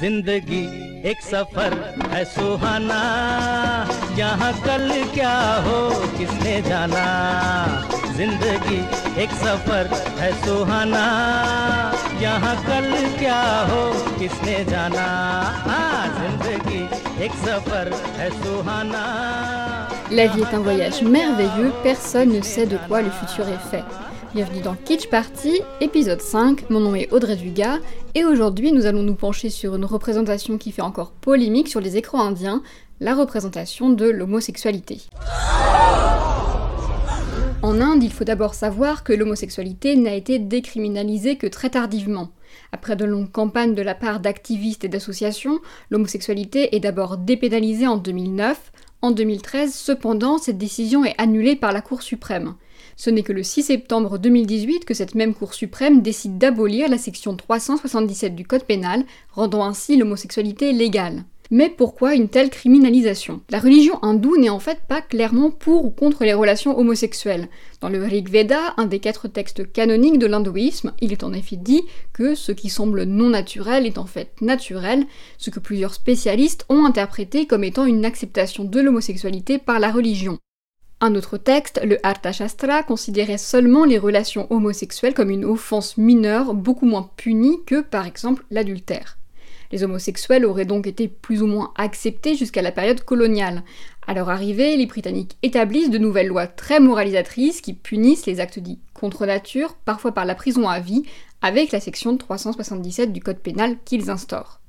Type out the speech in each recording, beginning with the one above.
ज़िंदगी एक सफ़र है सुहाना। यहाँ कल क्या हो किसने जाना? ज़िंदगी एक सफ़र है सुहाना। यहाँ कल क्या हो किसने जाना? हाँ ज़िंदगी एक सफ़र है सुहाना। La vie est un voyage merveilleux, personne ne sait de quoi le futur est fait. Bienvenue dans Kitsch Party, épisode 5. Mon nom est Audrey Dugas et aujourd'hui nous allons nous pencher sur une représentation qui fait encore polémique sur les écrans indiens, la représentation de l'homosexualité. En Inde, il faut d'abord savoir que l'homosexualité n'a été décriminalisée que très tardivement. Après de longues campagnes de la part d'activistes et d'associations, l'homosexualité est d'abord dépénalisée en 2009. En 2013, cependant, cette décision est annulée par la Cour suprême. Ce n'est que le 6 septembre 2018 que cette même Cour suprême décide d'abolir la section 377 du Code pénal, rendant ainsi l'homosexualité légale. Mais pourquoi une telle criminalisation? La religion hindoue n'est en fait pas clairement pour ou contre les relations homosexuelles. Dans le Rig Veda, un des quatre textes canoniques de l'hindouisme, il est en effet dit que ce qui semble non naturel est en fait naturel, ce que plusieurs spécialistes ont interprété comme étant une acceptation de l'homosexualité par la religion. Un autre texte, le Arthashastra, considérait seulement les relations homosexuelles comme une offense mineure beaucoup moins punie que par exemple l'adultère. Les homosexuels auraient donc été plus ou moins acceptés jusqu'à la période coloniale. À leur arrivée, les Britanniques établissent de nouvelles lois très moralisatrices qui punissent les actes dits contre nature, parfois par la prison à vie, avec la section 377 du Code pénal qu'ils instaurent.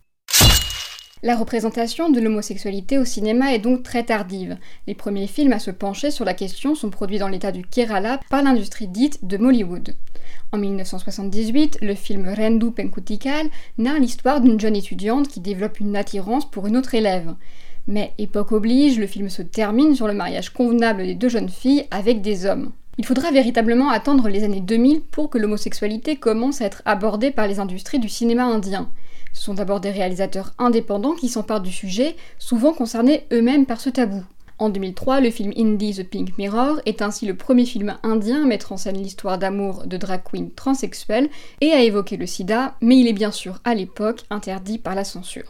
La représentation de l'homosexualité au cinéma est donc très tardive. Les premiers films à se pencher sur la question sont produits dans l'état du Kerala par l'industrie dite de Mollywood. En 1978, le film Rendu Penkutikal narre l'histoire d'une jeune étudiante qui développe une attirance pour une autre élève. Mais époque oblige, le film se termine sur le mariage convenable des deux jeunes filles avec des hommes. Il faudra véritablement attendre les années 2000 pour que l'homosexualité commence à être abordée par les industries du cinéma indien. Ce sont d'abord des réalisateurs indépendants qui s'emparent du sujet, souvent concernés eux-mêmes par ce tabou. En 2003, le film indie The Pink Mirror est ainsi le premier film indien à mettre en scène l'histoire d'amour de drag queen transsexuelles et à évoquer le sida, mais il est bien sûr à l'époque interdit par la censure.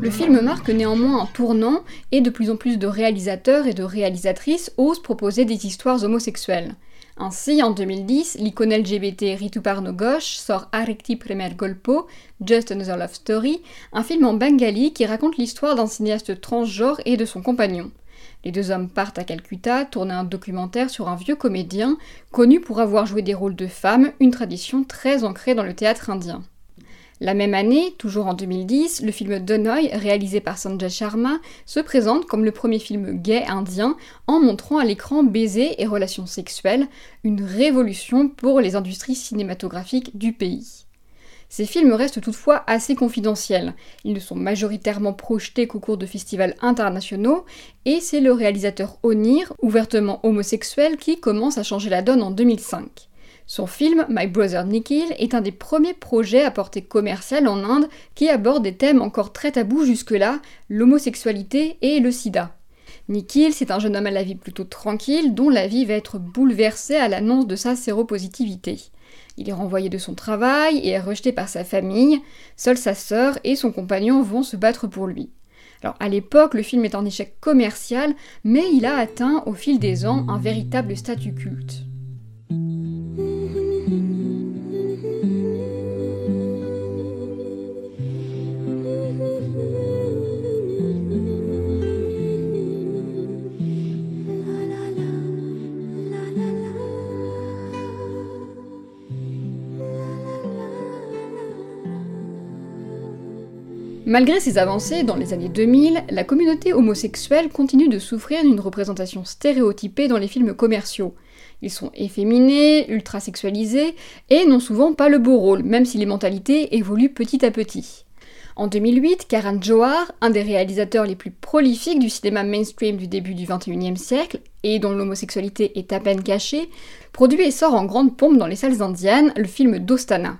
Le film marque néanmoins un tournant et de plus en plus de réalisateurs et de réalisatrices osent proposer des histoires homosexuelles. Ainsi, en 2010, l'icône LGBT Rituparno Ghosh sort Arekti Premier Golpo, Just Another Love Story, un film en bengali qui raconte l'histoire d'un cinéaste transgenre et de son compagnon. Les deux hommes partent à Calcutta tourner un documentaire sur un vieux comédien, connu pour avoir joué des rôles de femmes, une tradition très ancrée dans le théâtre indien. La même année, toujours en 2010, le film Donoy, réalisé par Sanjay Sharma, se présente comme le premier film gay indien en montrant à l'écran baisers et relations sexuelles, une révolution pour les industries cinématographiques du pays. Ces films restent toutefois assez confidentiels. Ils ne sont majoritairement projetés qu'au cours de festivals internationaux, et c'est le réalisateur Onir, ouvertement homosexuel, qui commence à changer la donne en 2005. Son film My Brother Nikhil est un des premiers projets à portée commerciale en Inde qui aborde des thèmes encore très tabous jusque-là, l'homosexualité et le sida. Nikhil, c'est un jeune homme à la vie plutôt tranquille dont la vie va être bouleversée à l'annonce de sa séropositivité. Il est renvoyé de son travail et est rejeté par sa famille. Seule sa sœur et son compagnon vont se battre pour lui. Alors à l'époque, le film est un échec commercial, mais il a atteint au fil des ans un véritable statut culte. Malgré ces avancées, dans les années 2000, la communauté homosexuelle continue de souffrir d'une représentation stéréotypée dans les films commerciaux. Ils sont efféminés, ultra sexualisés, et n'ont souvent pas le beau rôle, même si les mentalités évoluent petit à petit. En 2008, Karan Johar, un des réalisateurs les plus prolifiques du cinéma mainstream du début du XXIe siècle, et dont l'homosexualité est à peine cachée, produit et sort en grande pompe dans les salles indiennes le film Dostana.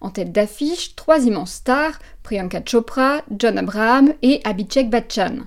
En tête d'affiche, trois immenses stars, Priyanka Chopra, John Abraham et Abhishek Bachchan.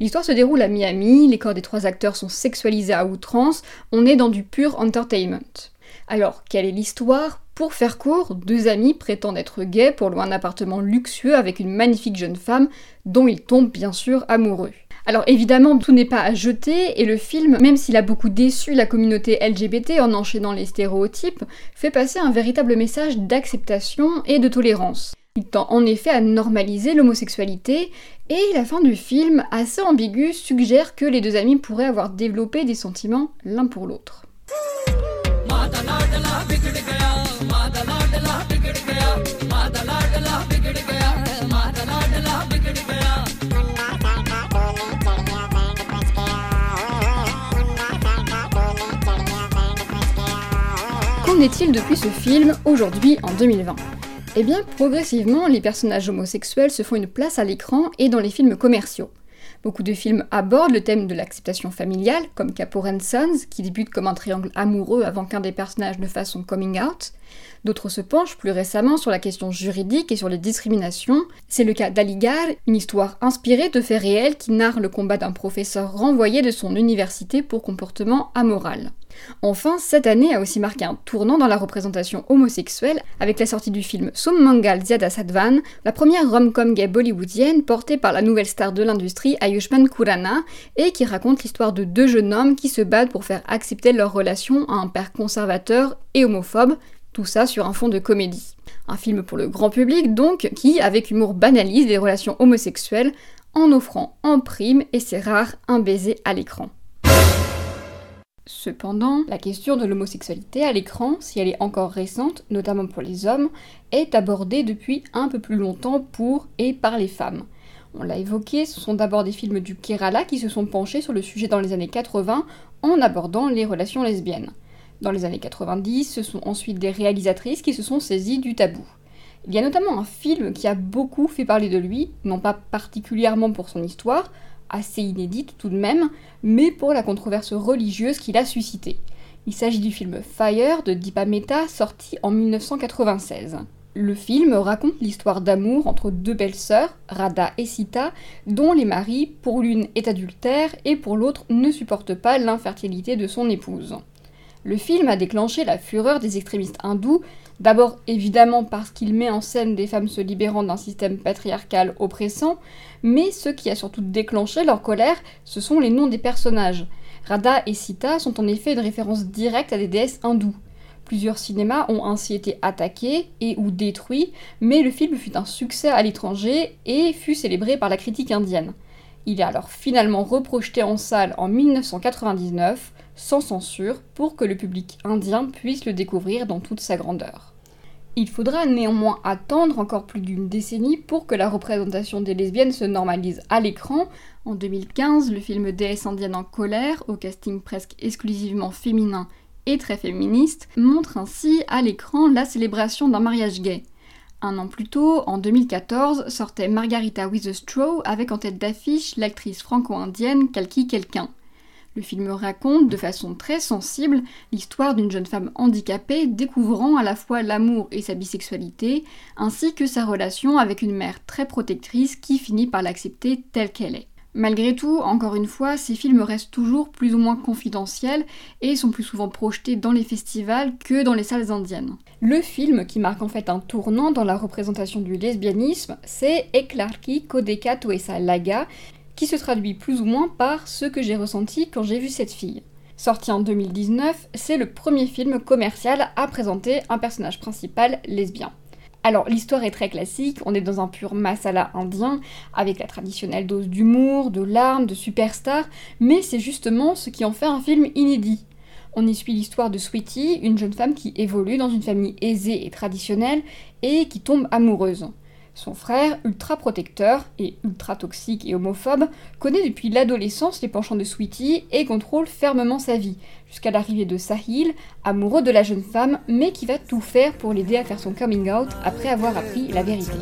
L'histoire se déroule à Miami, les corps des trois acteurs sont sexualisés à outrance, on est dans du pur entertainment. Alors, quelle est l'histoire? Pour faire court, deux amis prétendent être gays pour louer un appartement luxueux avec une magnifique jeune femme dont ils tombent bien sûr amoureux. Alors évidemment, tout n'est pas à jeter, et le film, même s'il a beaucoup déçu la communauté LGBT en enchaînant les stéréotypes, fait passer un véritable message d'acceptation et de tolérance. Il tend en effet à normaliser l'homosexualité, et la fin du film, assez ambiguë, suggère que les deux amis pourraient avoir développé des sentiments l'un pour l'autre. Qu'en est-il depuis ce film, aujourd'hui, en 2020 Eh bien, progressivement, les personnages homosexuels se font une place à l'écran et dans les films commerciaux. Beaucoup de films abordent le thème de l'acceptation familiale, comme Capo Sons, qui débute comme un triangle amoureux avant qu'un des personnages ne fasse son coming out. D'autres se penchent plus récemment sur la question juridique et sur les discriminations. C'est le cas d'Aligar, une histoire inspirée de faits réels qui narre le combat d'un professeur renvoyé de son université pour comportement amoral. Enfin, cette année a aussi marqué un tournant dans la représentation homosexuelle avec la sortie du film Summangal Ziada Sadvan, la première rom-com gay bollywoodienne portée par la nouvelle star de l'industrie Ayushman Khurrana et qui raconte l'histoire de deux jeunes hommes qui se battent pour faire accepter leur relation à un père conservateur et homophobe, tout ça sur un fond de comédie. Un film pour le grand public donc qui, avec humour, banalise les relations homosexuelles en offrant en prime, et c'est rare, un baiser à l'écran. Cependant, la question de l'homosexualité à l'écran, si elle est encore récente, notamment pour les hommes, est abordée depuis un peu plus longtemps pour et par les femmes. On l'a évoqué, ce sont d'abord des films du Kerala qui se sont penchés sur le sujet dans les années 80 en abordant les relations lesbiennes. Dans les années 90, ce sont ensuite des réalisatrices qui se sont saisies du tabou. Il y a notamment un film qui a beaucoup fait parler de lui, non pas particulièrement pour son histoire, assez inédite tout de même, mais pour la controverse religieuse qu'il a suscitée. Il s'agit du film Fire de Deepa Mehta, sorti en 1996. Le film raconte l'histoire d'amour entre deux belles sœurs, Radha et Sita, dont les maris, pour l'une, est adultère et pour l'autre, ne supportent pas l'infertilité de son épouse. Le film a déclenché la fureur des extrémistes hindous, d'abord évidemment parce qu'il met en scène des femmes se libérant d'un système patriarcal oppressant, mais ce qui a surtout déclenché leur colère, ce sont les noms des personnages. Radha et Sita sont en effet une référence directe à des déesses hindoues. Plusieurs cinémas ont ainsi été attaqués et ou détruits, mais le film fut un succès à l'étranger et fut célébré par la critique indienne. Il est alors finalement reprojeté en salle en 1999, sans censure, pour que le public indien puisse le découvrir dans toute sa grandeur. Il faudra néanmoins attendre encore plus d'une décennie pour que la représentation des lesbiennes se normalise à l'écran. En 2015, le film Déesse indienne en colère, au casting presque exclusivement féminin et très féministe, montre ainsi à l'écran la célébration d'un mariage gay. Un an plus tôt, en 2014, sortait Margarita with a Straw avec en tête d'affiche l'actrice franco-indienne Kalki Quelqu'un. Le film raconte de façon très sensible l'histoire d'une jeune femme handicapée découvrant à la fois l'amour et sa bisexualité, ainsi que sa relation avec une mère très protectrice qui finit par l'accepter telle qu'elle est. Malgré tout, encore une fois, ces films restent toujours plus ou moins confidentiels et sont plus souvent projetés dans les festivals que dans les salles indiennes. Le film qui marque en fait un tournant dans la représentation du lesbianisme, c'est Eklarki Kodeka Tuesa Laga, qui se traduit plus ou moins par ce que j'ai ressenti quand j'ai vu cette fille. Sorti en 2019, c'est le premier film commercial à présenter un personnage principal lesbien. Alors l'histoire est très classique, on est dans un pur masala indien, avec la traditionnelle dose d'humour, de larmes, de superstar, mais c'est justement ce qui en fait un film inédit. On y suit l'histoire de Sweetie, une jeune femme qui évolue dans une famille aisée et traditionnelle et qui tombe amoureuse. Son frère, ultra protecteur et ultra toxique et homophobe, connaît depuis l'adolescence les penchants de Sweetie et contrôle fermement sa vie, jusqu'à l'arrivée de Sahil, amoureux de la jeune femme, mais qui va tout faire pour l'aider à faire son coming out après avoir appris la vérité.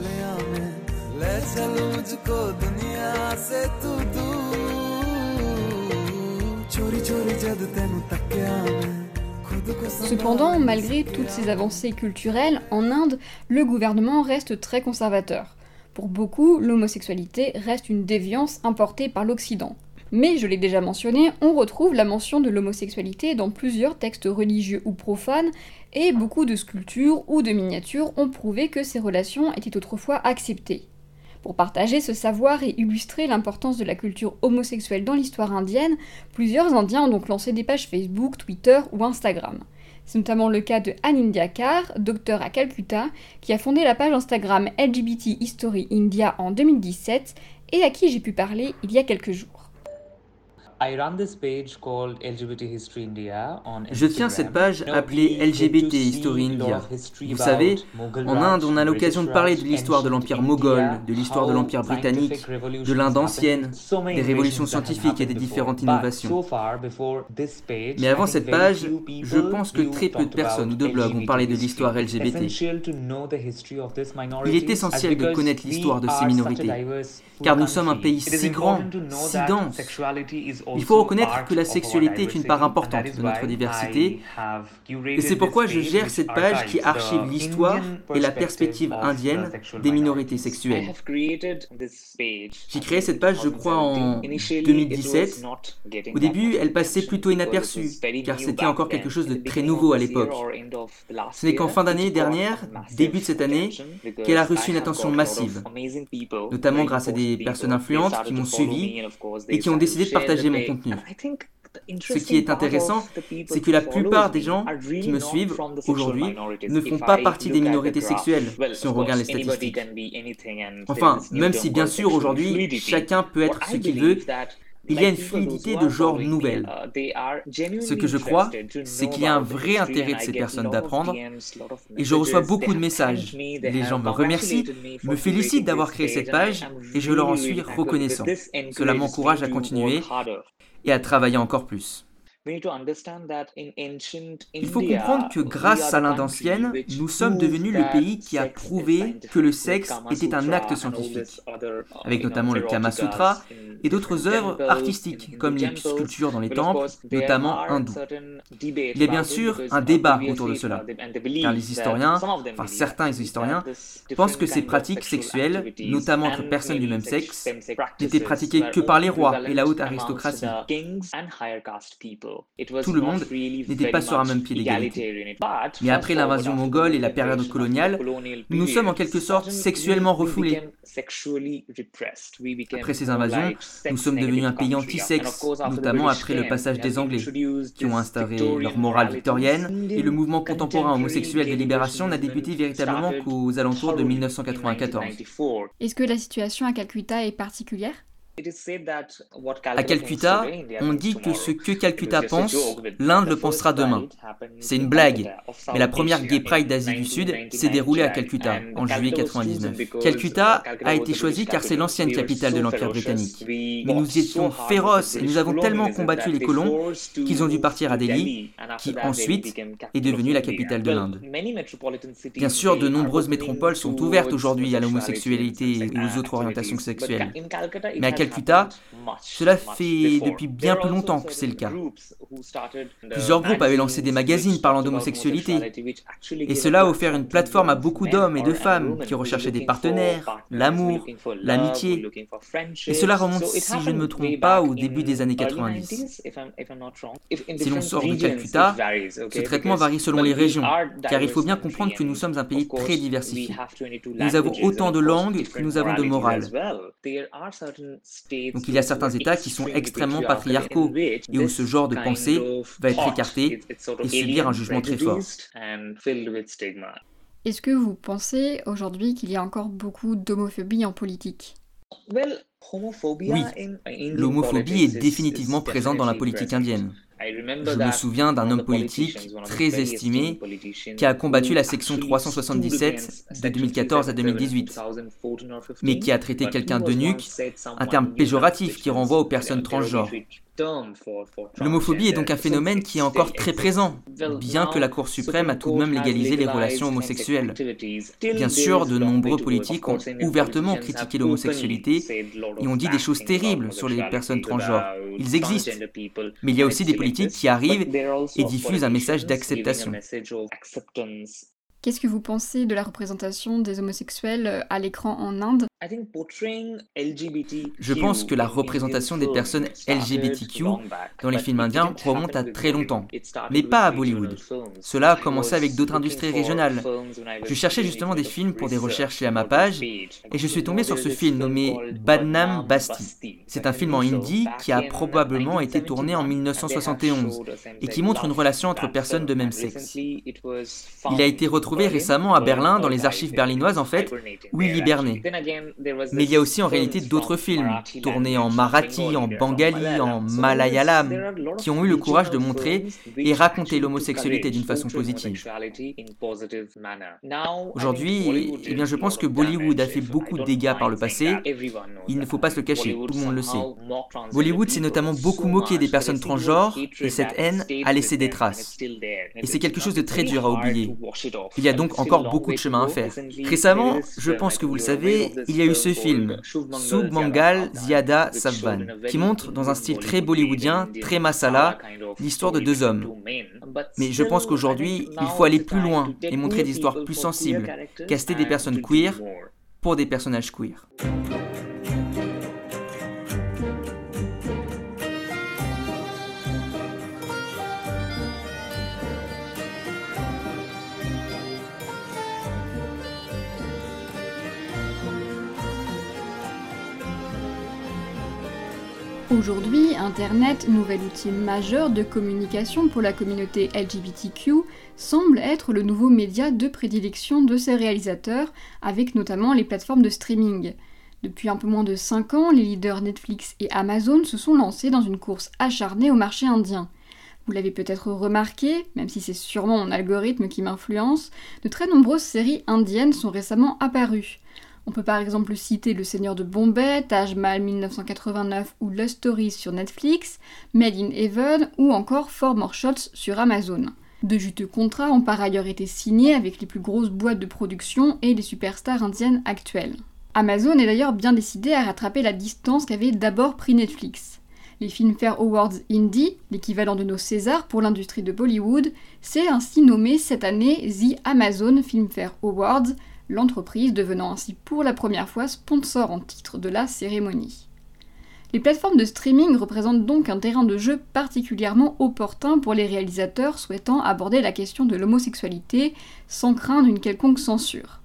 Cependant, malgré toutes ces avancées culturelles, en Inde, le gouvernement reste très conservateur. Pour beaucoup, l'homosexualité reste une déviance importée par l'Occident. Mais, je l'ai déjà mentionné, on retrouve la mention de l'homosexualité dans plusieurs textes religieux ou profanes, et beaucoup de sculptures ou de miniatures ont prouvé que ces relations étaient autrefois acceptées. Pour partager ce savoir et illustrer l'importance de la culture homosexuelle dans l'histoire indienne, plusieurs Indiens ont donc lancé des pages Facebook, Twitter ou Instagram. C'est notamment le cas de Anindya Kar, docteur à Calcutta, qui a fondé la page Instagram LGBT History India en 2017 et à qui j'ai pu parler il y a quelques jours. Je tiens cette page appelée LGBT History India. Vous savez, en Inde, on a l'occasion de parler de l'histoire de l'Empire moghol, de l'histoire de l'Empire britannique, de l'Inde ancienne, des révolutions scientifiques et des différentes innovations. Mais avant cette page, je pense que très peu de personnes ou de blogs ont parlé de l'histoire LGBT. Il est essentiel de connaître l'histoire de ces minorités, car nous sommes un pays si grand, si dense. Il faut reconnaître que la sexualité est une part importante de notre diversité, et c'est pourquoi je gère cette page qui archive l'histoire et la perspective indienne des minorités sexuelles. J'ai créé cette page, je crois, en 2017. Au début, elle passait plutôt inaperçue, car c'était encore quelque chose de très nouveau à l'époque. Ce n'est qu'en fin d'année dernière, début de cette année, qu'elle a reçu une attention massive, notamment grâce à des personnes influentes qui m'ont suivi et qui ont décidé de partager mon contenu. Ce qui est intéressant, c'est que la plupart des gens qui me suivent aujourd'hui ne font pas partie des minorités sexuelles, si on regarde les statistiques. Enfin, même si bien sûr aujourd'hui, chacun peut être ce qu'il veut, il y a une fluidité de genre nouvelle. Ce que je crois, c'est qu'il y a un vrai intérêt de ces personnes d'apprendre, et je reçois beaucoup de messages. Les gens me remercient, me félicitent d'avoir créé cette page, et je leur en suis reconnaissant. Cela m'encourage à continuer et à travailler encore plus. Il faut comprendre que grâce à l'Inde ancienne, nous sommes devenus le pays qui a prouvé que le sexe était un acte scientifique, avec notamment le Kama Sutra et d'autres œuvres artistiques, comme les sculptures dans les temples, notamment hindous. Il y a bien sûr un débat autour de cela, car les historiens, enfin certains historiens, pensent que ces pratiques sexuelles, notamment entre personnes du même sexe, n'étaient pratiquées que par les rois et la haute aristocratie. Tout le monde n'était pas sur un même pied d'égalité. Mais après l'invasion mongole et la période coloniale, nous sommes en quelque sorte sexuellement refoulés. Après ces invasions, nous sommes devenus un pays anti-sexe, notamment après le passage des Anglais, qui ont instauré leur morale victorienne, et le mouvement contemporain homosexuel de libération n'a débuté véritablement qu'aux alentours de 1994. Est-ce que la situation à Calcutta est particulière? À Calcutta, on dit que ce que Calcutta pense, l'Inde le pensera demain. C'est une blague, mais la première Gay Pride d'Asie du Sud s'est déroulée à Calcutta en juillet 1999. Calcutta a été choisi car c'est l'ancienne capitale de l'Empire britannique. Mais nous étions féroces et nous avons tellement combattu les colons qu'ils ont dû partir à Delhi, qui ensuite est devenue la capitale de l'Inde. Bien sûr, de nombreuses métropoles sont ouvertes aujourd'hui à l'homosexualité et aux autres orientations sexuelles. Mais à Calcutta, cela fait depuis bien plus longtemps que c'est le cas. Plusieurs groupes avaient lancé des magazines parlant d'homosexualité, et cela a offert une plateforme à beaucoup d'hommes et de femmes qui recherchaient des partenaires, l'amour, l'amitié, et cela remonte, si je ne me trompe pas, au début des années 90. Si l'on sort de Calcutta, ce traitement varie selon les régions, car il faut bien comprendre que nous sommes un pays très diversifié. Nous avons autant de langues que nous avons de morale. Donc il y a certains États qui sont extrêmement patriarcaux et où ce genre de pensée va être écarté et subir un jugement très fort. Est-ce que vous pensez aujourd'hui qu'il y a encore beaucoup d'homophobie en politique? Oui, l'homophobie est définitivement présente dans la politique indienne. Je me souviens d'un homme politique très estimé qui a combattu la section 377 de 2014 à 2018, mais qui a traité quelqu'un de nuque, un terme péjoratif qui renvoie aux personnes transgenres. L'homophobie est donc un phénomène qui est encore très présent, bien que la Cour suprême a tout de même légalisé les relations homosexuelles. Bien sûr, de nombreux politiques ont ouvertement critiqué l'homosexualité et ont dit des choses terribles sur les personnes transgenres. Ils existent, mais il y a aussi des politiques qui arrivent et diffusent un message d'acceptation. Qu'est-ce que vous pensez de la représentation des homosexuels à l'écran en Inde? Je pense que la représentation des personnes LGBTQ dans les films indiens remonte à très longtemps, mais pas à Bollywood. Cela a commencé avec d'autres industries régionales. Je cherchais justement des films pour des recherches à ma page, et je suis tombé sur ce film nommé Badnam Basti. C'est un film en hindi qui a probablement été tourné en 1971 et qui montre une relation entre personnes de même sexe. Il a été retrouvé récemment à Berlin, dans les archives berlinoises en fait, où il hibernait. Mais il y a aussi en réalité d'autres films, tournés en marathi, en bengali, en malayalam, qui ont eu le courage de montrer et raconter l'homosexualité d'une façon positive. Aujourd'hui, eh bien, je pense que Bollywood a fait beaucoup de dégâts par le passé. Il ne faut pas se le cacher, tout le monde le sait. Bollywood s'est notamment beaucoup moqué des personnes transgenres et cette haine a laissé des traces. Et c'est quelque chose de très dur à oublier. Il y a donc encore beaucoup de chemin à faire. Récemment, je pense que vous le savez, il y a eu ce film, Sub Mangal Ziada Savvan, qui montre dans un style très bollywoodien, très masala, l'histoire de deux hommes. Mais je pense qu'aujourd'hui, il faut aller plus loin et montrer des histoires plus sensibles, caster des personnes queer pour des personnages queer. Aujourd'hui, Internet, nouvel outil majeur de communication pour la communauté LGBTQ, semble être le nouveau média de prédilection de ses réalisateurs, avec notamment les plateformes de streaming. Depuis un peu moins de 5 ans, les leaders Netflix et Amazon se sont lancés dans une course acharnée au marché indien. Vous l'avez peut-être remarqué, même si c'est sûrement mon algorithme qui m'influence, de très nombreuses séries indiennes sont récemment apparues. On peut par exemple citer Le Seigneur de Bombay, Taj Mahal 1989 ou Lust Stories sur Netflix, Made in Heaven ou encore Four More Shots sur Amazon. De juteux contrats ont par ailleurs été signés avec les plus grosses boîtes de production et les superstars indiennes actuelles. Amazon est d'ailleurs bien décidé à rattraper la distance qu'avait d'abord pris Netflix. Les Filmfare Awards Indie, l'équivalent de nos Césars pour l'industrie de Bollywood, s'est ainsi nommé cette année The Amazon Filmfare Awards, l'entreprise devenant ainsi pour la première fois sponsor en titre de la cérémonie. Les plateformes de streaming représentent donc un terrain de jeu particulièrement opportun pour les réalisateurs souhaitant aborder la question de l'homosexualité sans craindre une quelconque censure.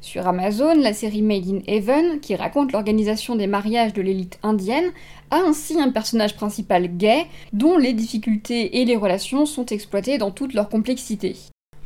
Sur Amazon, la série Made in Heaven, qui raconte l'organisation des mariages de l'élite indienne, a ainsi un personnage principal gay, dont les difficultés et les relations sont exploitées dans toute leur complexité.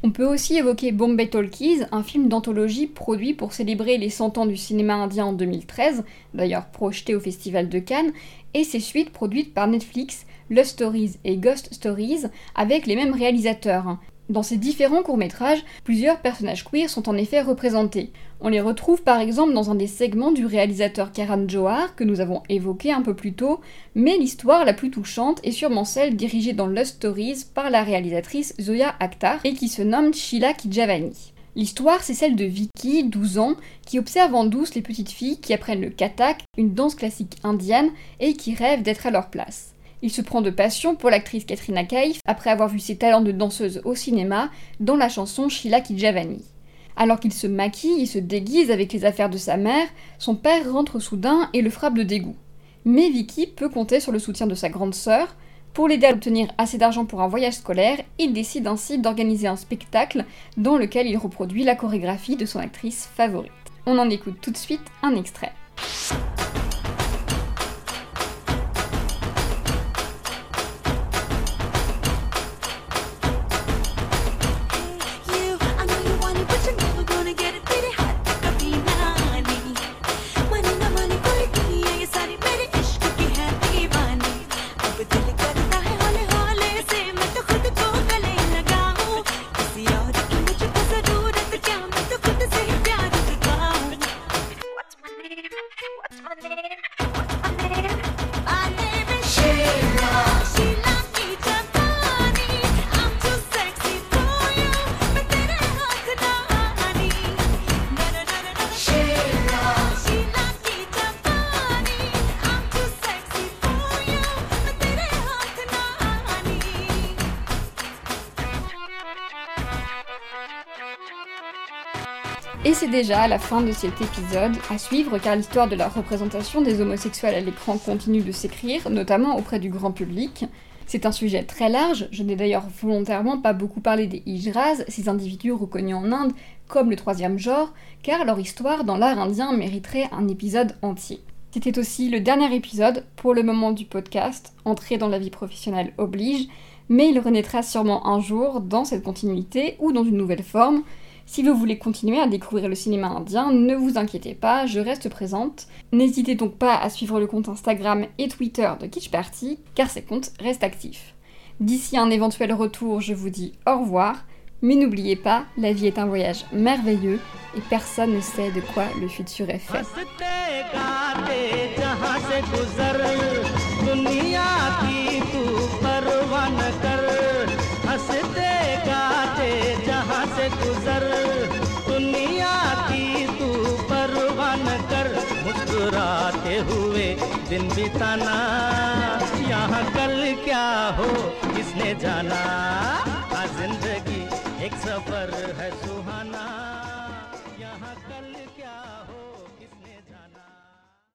On peut aussi évoquer Bombay Talkies, un film d'anthologie produit pour célébrer les 100 ans du cinéma indien en 2013, d'ailleurs projeté au Festival de Cannes, et ses suites produites par Netflix, Love Stories et Ghost Stories, avec les mêmes réalisateurs. Dans ces différents courts-métrages, plusieurs personnages queer sont en effet représentés. On les retrouve par exemple dans un des segments du réalisateur Karan Johar que nous avons évoqué un peu plus tôt, mais l'histoire la plus touchante est sûrement celle dirigée dans Lust Stories par la réalisatrice Zoya Akhtar et qui se nomme Sheila Kijavani. L'histoire, c'est celle de Vicky, 12 ans, qui observe en douce les petites filles qui apprennent le kathak, une danse classique indienne, et qui rêvent d'être à leur place. Il se prend de passion pour l'actrice Katrina Kaif après avoir vu ses talents de danseuse au cinéma dans la chanson Sheila Kijavani. Alors qu'il se maquille et se déguise avec les affaires de sa mère, son père rentre soudain et le frappe de dégoût. Mais Vicky peut compter sur le soutien de sa grande sœur. Pour l'aider à obtenir assez d'argent pour un voyage scolaire, il décide ainsi d'organiser un spectacle dans lequel il reproduit la chorégraphie de son actrice favorite. On en écoute tout de suite un extrait. Et c'est déjà la fin de cet épisode à suivre car l'histoire de la représentation des homosexuels à l'écran continue de s'écrire, notamment auprès du grand public. C'est un sujet très large, je n'ai d'ailleurs volontairement pas beaucoup parlé des Hijras, ces individus reconnus en Inde comme le troisième genre, car leur histoire dans l'art indien mériterait un épisode entier. C'était aussi le dernier épisode pour le moment du podcast, Entrer dans la vie professionnelle oblige, mais il renaîtra sûrement un jour dans cette continuité ou dans une nouvelle forme, si vous voulez continuer à découvrir le cinéma indien, ne vous inquiétez pas, je reste présente. N'hésitez donc pas à suivre le compte Instagram et Twitter de Kitsch Party, car ces comptes restent actifs. D'ici un éventuel retour, je vous dis au revoir, mais n'oubliez pas, la vie est un voyage merveilleux et personne ne sait de quoi le futur est fait. दिन बिताना। यहाँ कल क्या हो किसने जाना? ज़िंदगी एक सफ़र है सुहाना।